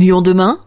Lyon demain,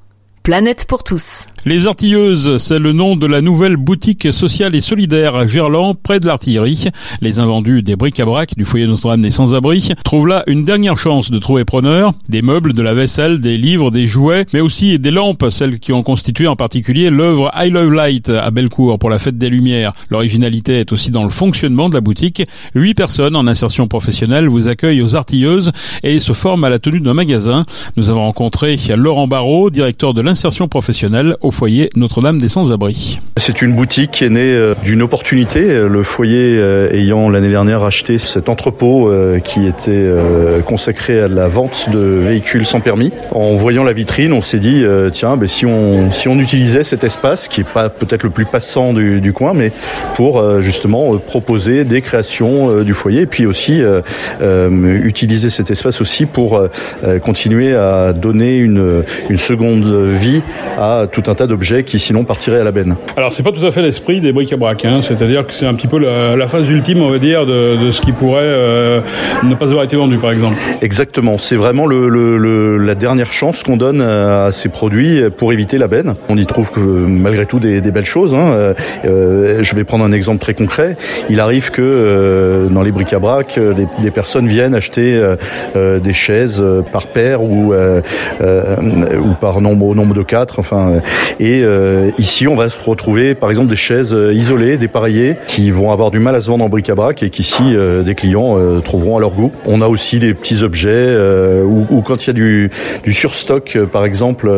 planète pour tous. Les Artilleuses, c'est le nom de la nouvelle boutique sociale et solidaire à Gerland, près de l'artillerie. Les invendus des bric-à-brac du foyer Notre-Dame des Sans-Abri trouvent là une dernière chance de trouver preneur. Des meubles, de la vaisselle, des livres, des jouets, mais aussi des lampes, celles qui ont constitué en particulier l'œuvre I Love Light à Bellecour pour la fête des Lumières. L'originalité est aussi dans le fonctionnement de la boutique. Huit personnes en insertion professionnelle vous accueillent aux Artilleuses et se forment à la tenue d'un magasin. Nous avons rencontré Laurent Barrault, directeur de l'insertion professionnelle au foyer Notre-Dame des Sans-Abri. C'est une boutique qui est née euh, d'une opportunité. Le foyer euh, ayant l'année dernière acheté cet entrepôt euh, qui était consacré à la vente de véhicules sans permis. En voyant la vitrine, on s'est dit tiens, ben, si on si on utilisait cet espace qui est pas peut-être le plus passant du, du coin, mais pour justement proposer des créations du foyer et puis aussi utiliser cet espace aussi pour continuer à donner une une seconde vie à tout un tas d'objets qui sinon partiraient à la benne. Alors c'est pas tout à fait l'esprit des bric-à-brac, hein. c'est-à-dire que c'est un petit peu la, phase ultime, on va dire, de, ce qui pourrait euh, ne pas avoir été vendu, par exemple. Exactement, c'est vraiment le, la dernière chance qu'on donne à ces produits pour éviter la benne. On y trouve que malgré tout des, belles choses. Hein. Euh, je vais prendre un exemple très concret. Il arrive que euh, dans les bric-à-brac, des, personnes viennent acheter des chaises par paire ou, ou par nombre, nombre de quatre. Enfin, et euh, ici, on va se retrouver, par exemple, des chaises euh, isolées, dépareillées, qui vont avoir du mal à se vendre en bric-à-brac et qu'ici, euh, des clients trouveront à leur goût. On a aussi des petits objets ou, quand il y a du, du surstock, par exemple,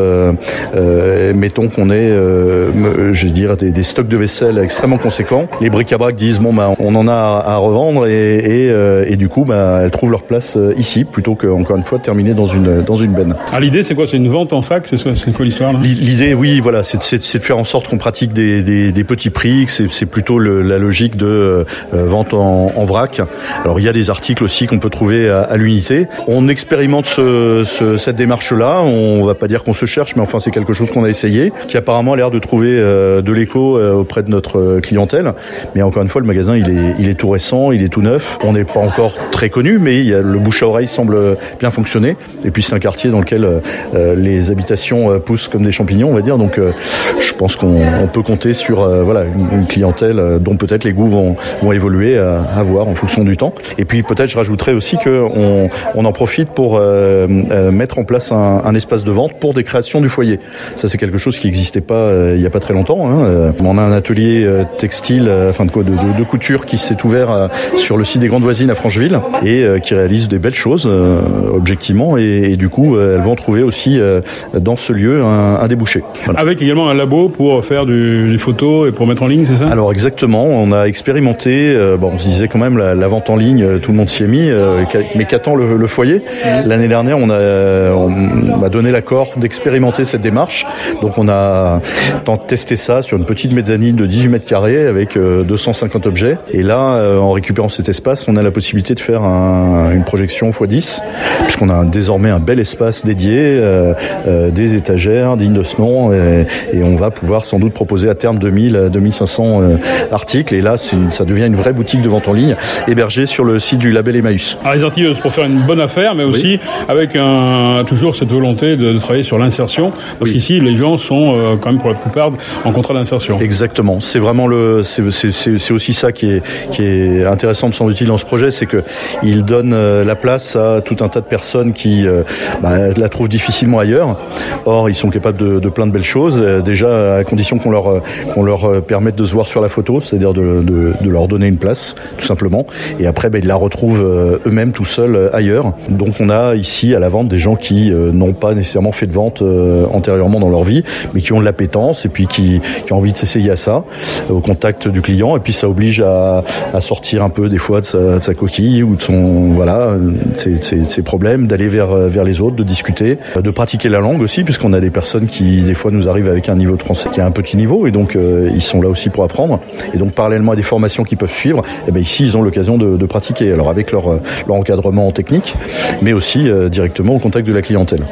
mettons qu'on ait, je veux dire, des, des, stocks de vaisselle extrêmement conséquents. Les bric-à-brac disent bon, ben, on en a à, revendre et, et, et, du coup, ben, elles trouvent leur place ici plutôt que encore une fois terminer dans une dans une benne. Alors l'idée, c'est quoi? C'est une vente en sac? C'est quoi l'histoire L'idée, oui, voilà, c'est de faire en sorte qu'on pratique des, petits prix, c'est plutôt la logique de euh, vente en, vrac. Alors il y a des articles aussi qu'on peut trouver à, à l'unité. On expérimente ce, ce, cette démarche-là. On va pas dire qu'on se cherche, mais enfin c'est quelque chose qu'on a essayé, qui apparemment a l'air de trouver euh, de l'écho euh, auprès de notre clientèle. Mais encore une fois, le magasin il est, tout récent, il est tout neuf. On n'est pas encore très connu, mais il y a, le bouche à oreille semble bien fonctionner. Et puis c'est un quartier dans lequel les habitations poussent comme des champignons, on va dire. Je pense qu'on peut compter sur euh, voilà une, clientèle euh, dont peut-être les goûts vont, vont évoluer à, à, voir en fonction du temps. Et puis peut-être je rajouterais aussi qu'on on en profite pour euh, mettre en place un, un, espace de vente pour des créations du foyer. Ça c'est quelque chose qui n'existait pas il n'y a pas très longtemps. Hein. On a un atelier textile, enfin de, de, de, de couture qui s'est ouvert sur le site des Grandes Voisines à Francheville et qui réalise des belles choses objectivement et, et, du coup elles vont trouver aussi dans ce lieu un, un débouché. Avec également un labo pour faire du, des photos et pour mettre en ligne, c'est ça? Alors exactement, on a expérimenté, euh, bon, on se disait quand même la, la, vente en ligne, euh, tout le monde s'y est mis, euh, mais qu'attend le, le, foyer? Mmh. L'année dernière, on a, on m'a donné l'accord d'expérimenter cette démarche, donc on a testé ça sur une petite mezzanine de 18 mètres carrés avec 250 objets, et là, en récupérant cet espace, on a la possibilité de faire un, une projection x10, puisqu'on a désormais un bel espace dédié, des étagères dignes de ce nom, et, et on va pouvoir sans doute proposer à terme 2000 2500 euh, articles et là une, ça devient une vraie boutique de vente en ligne hébergée sur le site du label Emmaüs. Alors les artilleuses pour faire une bonne affaire mais aussi oui. avec un, toujours cette volonté de, de travailler sur l'insertion parce oui. qu'ici les gens sont euh, quand même pour la plupart en contrat d'insertion. Exactement, c'est vraiment le c'est aussi ça qui est qui est intéressant me semble-t-il dans ce projet, c'est que il donne euh, la place à tout un tas de personnes qui euh, bah, la trouvent difficilement ailleurs. Or, ils sont capables de, de plein de belles choses déjà à condition qu'on leur, qu'on leur permette de se voir sur la photo, c'est-à-dire de, de, de, leur donner une place, tout simplement. Et après, ben, ils la retrouvent euh, eux-mêmes tout seuls euh, ailleurs. Donc on a ici à la vente des gens qui euh, n'ont pas nécessairement fait de vente antérieurement dans leur vie, mais qui ont de l'appétence et puis qui, qui ont envie de s'essayer à ça, au contact du client. Et puis ça oblige à, à sortir un peu des fois de sa, de coquille ou de son voilà ses, ses, ses problèmes, d'aller vers vers les autres, de discuter, de pratiquer la langue aussi, puisqu'on a des personnes qui des fois nous nous arrivent avec un niveau de français qui a un petit niveau et donc ils sont là aussi pour apprendre. Et donc parallèlement à des formations qu'ils peuvent suivre, et eh ben ici ils ont l'occasion de, de, pratiquer. Alors avec leur, leur encadrement technique, mais aussi directement au contact de la clientèle.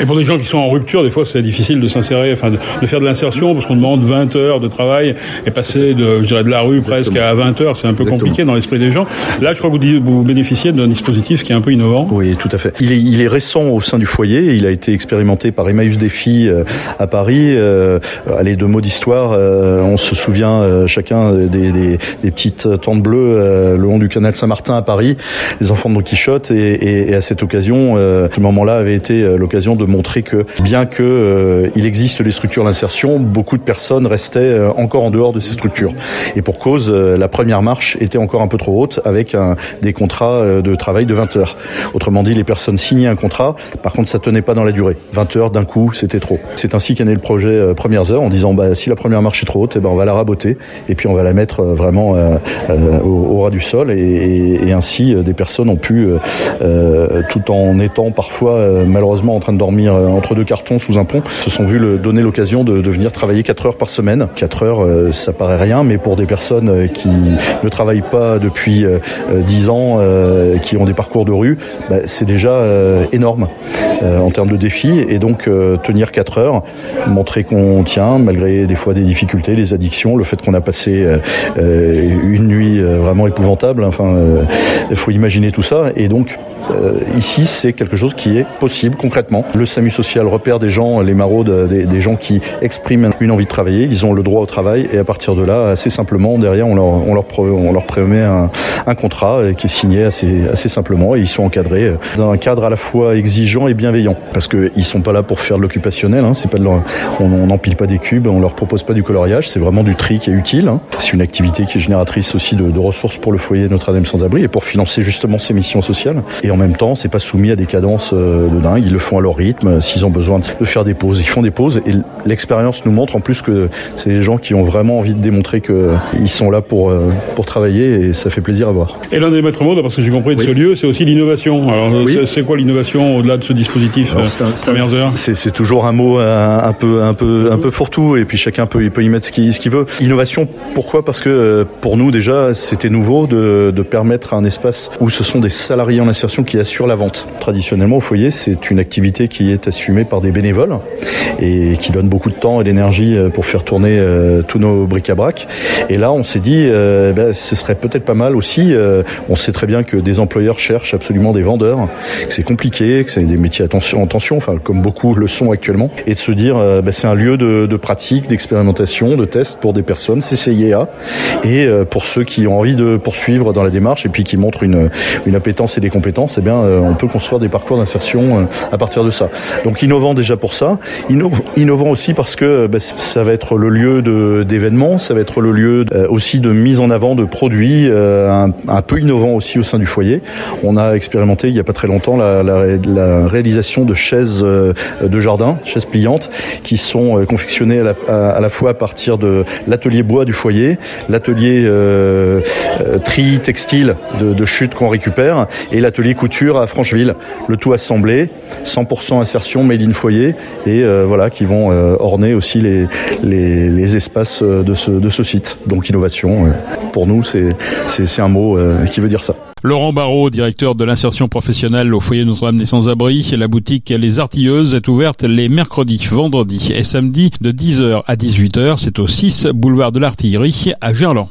Et pour des gens qui sont en rupture, des fois c'est difficile de s'insérer, enfin de, de faire de l'insertion parce qu'on demande 20 heures de travail et passer de, je dirais, de la rue presque à 20 heures, c'est un peu compliqué dans l'esprit des gens. Là, je crois que vous, vous bénéficiez d'un dispositif qui est un peu innovant. Oui, tout à fait. Il est, il est récent au sein du foyer. Il a été expérimenté par Emmaüs Défi euh, à Paris. Euh, allez, deux mots d'histoire. Euh, on se souvient chacun des, des, des, petites tentes bleues le long du canal Saint-Martin à Paris, les enfants de Don Quichotte. Et, et, et à cette occasion, ce moment-là avait été l'occasion de montrer que bien que il existe des structures d'insertion, beaucoup de personnes restaient encore en dehors de ces structures. Et pour cause, la première marche était encore un peu trop haute avec un, des contrats de travail de 20 heures. Autrement dit, les personnes signaient un contrat, par contre ça tenait pas dans la durée. 20 heures d'un coup, c'était trop. C'est ainsi qu'est le projet euh, Premières Heures en disant bah, si la première marche est trop haute, eh ben, on va la raboter et puis on va la mettre euh, vraiment euh, au, ras du sol et, ainsi des personnes ont pu, tout en étant parfois malheureusement en train de dormir entre deux cartons sous un pont, se sont vus le, donner l'occasion de, venir travailler 4 heures par semaine. 4 heures, ça paraît rien, mais pour des personnes qui ne travaillent pas depuis 10 ans, qui ont des parcours de rue, bah, c'est déjà euh, énorme euh, en termes de défis. Et donc euh, tenir 4 heures, qu'on tient malgré des fois des difficultés, des addictions, le fait qu'on a passé une nuit vraiment épouvantable. Enfin, il faut imaginer tout ça. Et donc ici, c'est quelque chose qui est possible concrètement. Le SAMU social repère des gens, les maraudes, des, des, gens qui expriment une envie de travailler. Ils ont le droit au travail et à partir de là, assez simplement, derrière, on leur, on leur, on leur prémet un, un contrat qui est signé assez, assez simplement et ils sont encadrés dans un cadre à la fois exigeant et bienveillant. Parce qu'ils sont pas là pour faire de l'occupationnel, hein, c'est pas de leur, on n'empile pas des cubes, on leur propose pas du coloriage, c'est vraiment du tri qui est utile. Hein. C'est une activité qui est génératrice aussi de, de ressources pour le foyer Notre-Dame sans-abri et pour financer justement ses missions sociales. Même temps, c'est pas soumis à des cadences euh, de dingue, ils le font à leur rythme. S'ils ont besoin de faire des pauses, ils font des pauses. Et l'expérience nous montre en plus que c'est des gens qui ont vraiment envie de démontrer qu'ils sont là pour, euh, pour travailler et ça fait plaisir à voir. Et l'un des maîtres mots, parce que j'ai compris de ce lieu, c'est aussi l'innovation. Alors, oui. c'est quoi l'innovation au-delà de ce dispositif C'est toujours un mot un, un, peu un peu un peu fourre-tout et puis chacun peut il peut y mettre ce qu'il qu'il veut. Innovation, pourquoi? Parce que euh, pour nous déjà c'était nouveau de, de permettre un espace où ce sont des salariés en insertion qui assurent la vente. Traditionnellement au foyer, c'est une activité qui est assumée par des bénévoles et qui donne beaucoup de temps et d'énergie euh, pour faire tourner euh, tous nos bric-à-brac. Et là, on s'est dit, euh, ben, ce serait peut-être pas mal aussi. Euh, on sait très bien que des employeurs cherchent absolument des vendeurs, que c'est compliqué, que c'est des métiers en tension, enfin comme beaucoup le sont actuellement, et de se dire, ben, c'est un lieu de, de pratique, d'expérimentation, de test pour des personnes, c'est CIA, et pour ceux qui ont envie de poursuivre dans la démarche et puis qui montrent une, une appétence et des compétences, eh bien, on peut construire des parcours d'insertion à partir de ça. Donc innovant déjà pour ça, innovant aussi parce que ben, ça va être le lieu d'événements, ça va être le lieu aussi de mise en avant de produits un, peu innovants aussi au sein du foyer. On a expérimenté il n'y a pas très longtemps la, réalisation de chaises de jardin, chaises pliantes, qui sont confectionnées à la, fois à partir de l'atelier bois du foyer, l'atelier euh, tri textile de, de chute qu'on récupère et l'atelier à Francheville. Le tout assemblé, 100% insertion made in foyer et euh, voilà qui vont euh, orner aussi les, les, espaces de ce, de ce site. Donc innovation, pour nous c'est un mot qui veut dire ça. Laurent Barraud, directeur de l'insertion professionnelle au foyer Notre-Dame des Sans-Abris, la boutique Les Artilleuses est ouverte les mercredis, vendredis et samedis de 10h à 18h. C'est au 6 boulevard de l'Artillerie à Gerland.